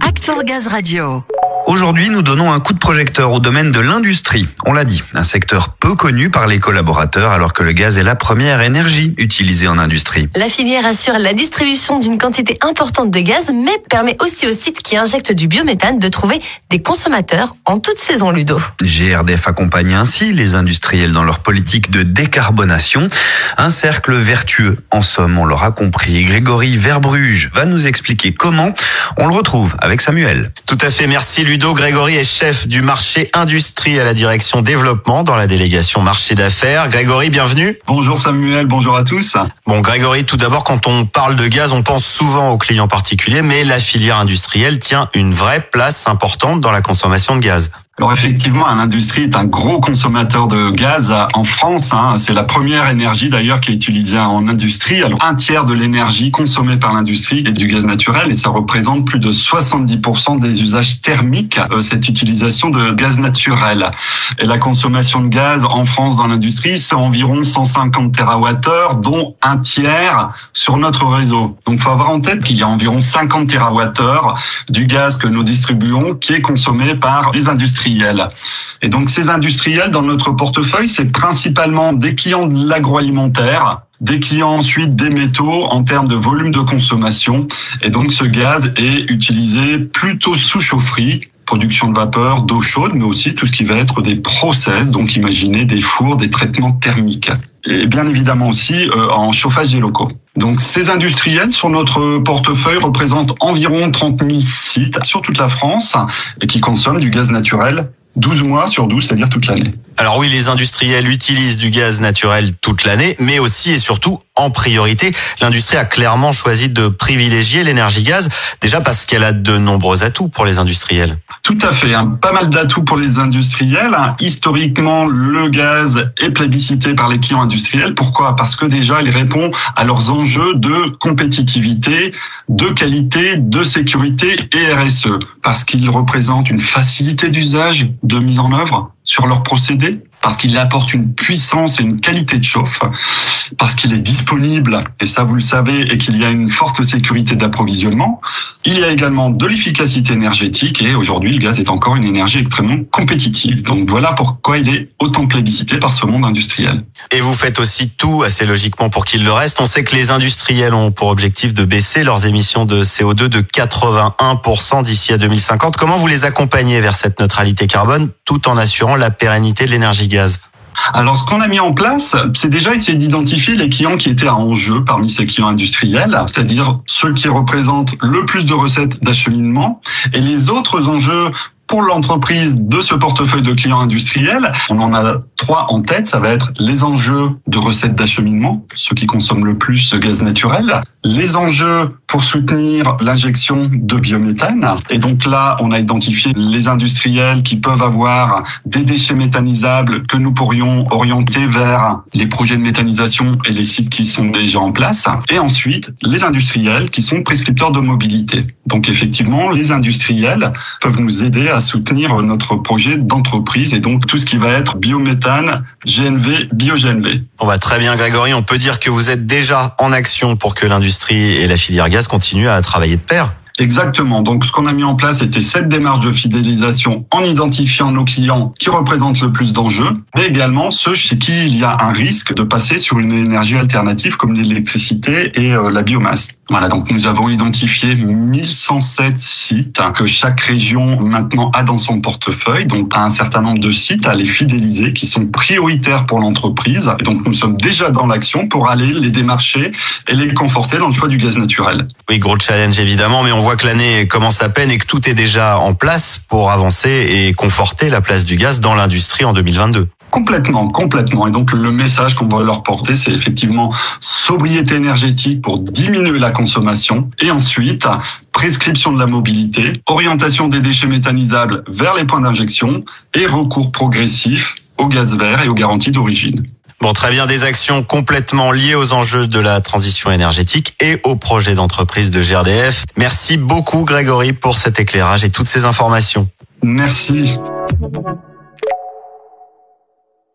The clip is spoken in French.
Act for Gaz Radio. Aujourd'hui, nous donnons un coup de projecteur au domaine de l'industrie. On l'a dit, un secteur peu connu par les collaborateurs alors que le gaz est la première énergie utilisée en industrie. La filière assure la distribution d'une quantité importante de gaz, mais permet aussi aux sites qui injectent du biométhane de trouver des consommateurs en toute saison, Ludo. GRDF accompagne ainsi les industriels dans leur politique de décarbonation. Un cercle vertueux. En somme, on l'aura compris. Grégory Verbruge va nous expliquer comment. On le retrouve avec Samuel. Tout à fait, merci Ludo. Grégory est chef du marché industrie à la direction développement dans la délégation marché d'affaires. Grégory, bienvenue. Bonjour Samuel, bonjour à tous. Bon Grégory, tout d'abord, quand on parle de gaz, on pense souvent aux clients particuliers, mais la filière industrielle tient une vraie place importante dans la consommation de gaz. Alors effectivement, l'industrie est un gros consommateur de gaz en France. Hein. C'est la première énergie d'ailleurs qui est utilisée en industrie. Un tiers de l'énergie consommée par l'industrie est du gaz naturel et ça représente plus de 70% des usages thermiques, euh, cette utilisation de gaz naturel. Et la consommation de gaz en France dans l'industrie, c'est environ 150 TWh, dont un tiers sur notre réseau. Donc faut avoir en tête qu'il y a environ 50 TWh du gaz que nous distribuons qui est consommé par les industries et donc ces industriels dans notre portefeuille, c'est principalement des clients de l'agroalimentaire, des clients ensuite des métaux en termes de volume de consommation. Et donc ce gaz est utilisé plutôt sous chaufferie, production de vapeur, d'eau chaude, mais aussi tout ce qui va être des process, donc imaginez des fours, des traitements thermiques. Et bien évidemment aussi euh, en chauffage des locaux. Donc ces industriels sur notre portefeuille représentent environ 30 000 sites sur toute la France et qui consomment du gaz naturel 12 mois sur 12, c'est-à-dire toute l'année. Alors oui, les industriels utilisent du gaz naturel toute l'année, mais aussi et surtout en priorité. L'industrie a clairement choisi de privilégier l'énergie gaz, déjà parce qu'elle a de nombreux atouts pour les industriels. Tout à fait, hein. pas mal d'atouts pour les industriels. Hein. Historiquement, le gaz est plébiscité par les clients industriels. Pourquoi? Parce que déjà, il répond à leurs enjeux de compétitivité, de qualité, de sécurité et RSE. Parce qu'il représente une facilité d'usage, de mise en œuvre sur leurs procédés, parce qu'il apporte une puissance et une qualité de chauffe, parce qu'il est disponible, et ça vous le savez, et qu'il y a une forte sécurité d'approvisionnement. Il y a également de l'efficacité énergétique, et aujourd'hui, le gaz est encore une énergie extrêmement compétitive. Donc voilà pourquoi il est autant plébiscité par ce monde industriel. Et vous faites aussi tout assez logiquement pour qu'il le reste. On sait que les industriels ont pour objectif de baisser leurs émissions de CO2 de 81% d'ici à 2050. Comment vous les accompagnez vers cette neutralité carbone tout en assurant la pérennité de l'énergie gaz? Alors, ce qu'on a mis en place, c'est déjà essayer d'identifier les clients qui étaient en jeu parmi ces clients industriels, c'est-à-dire ceux qui représentent le plus de recettes d'acheminement et les autres enjeux pour l'entreprise de ce portefeuille de clients industriels, on en a trois en tête. Ça va être les enjeux de recettes d'acheminement, ceux qui consomment le plus ce gaz naturel, les enjeux pour soutenir l'injection de biométhane. Et donc là, on a identifié les industriels qui peuvent avoir des déchets méthanisables que nous pourrions orienter vers les projets de méthanisation et les sites qui sont déjà en place. Et ensuite, les industriels qui sont prescripteurs de mobilité. Donc effectivement, les industriels peuvent nous aider à soutenir notre projet d'entreprise et donc tout ce qui va être biométhane, GNV, bio-GNV. On va très bien Grégory, on peut dire que vous êtes déjà en action pour que l'industrie et la filière gaz continuent à travailler de pair. Exactement. Donc, ce qu'on a mis en place, c'était cette démarche de fidélisation en identifiant nos clients qui représentent le plus d'enjeux, mais également ceux chez qui il y a un risque de passer sur une énergie alternative comme l'électricité et euh, la biomasse. Voilà, donc nous avons identifié 1107 sites que chaque région maintenant a dans son portefeuille, donc un certain nombre de sites à les fidéliser qui sont prioritaires pour l'entreprise. Donc nous sommes déjà dans l'action pour aller les démarcher et les conforter dans le choix du gaz naturel. Oui, gros challenge évidemment, mais on voit que l'année commence à peine et que tout est déjà en place pour avancer et conforter la place du gaz dans l'industrie en 2022. Complètement, complètement. Et donc le message qu'on va leur porter, c'est effectivement sobriété énergétique pour diminuer la consommation et ensuite prescription de la mobilité, orientation des déchets méthanisables vers les points d'injection et recours progressif au gaz vert et aux garanties d'origine. Bon, très bien, des actions complètement liées aux enjeux de la transition énergétique et au projet d'entreprise de GRDF. Merci beaucoup Grégory pour cet éclairage et toutes ces informations. Merci.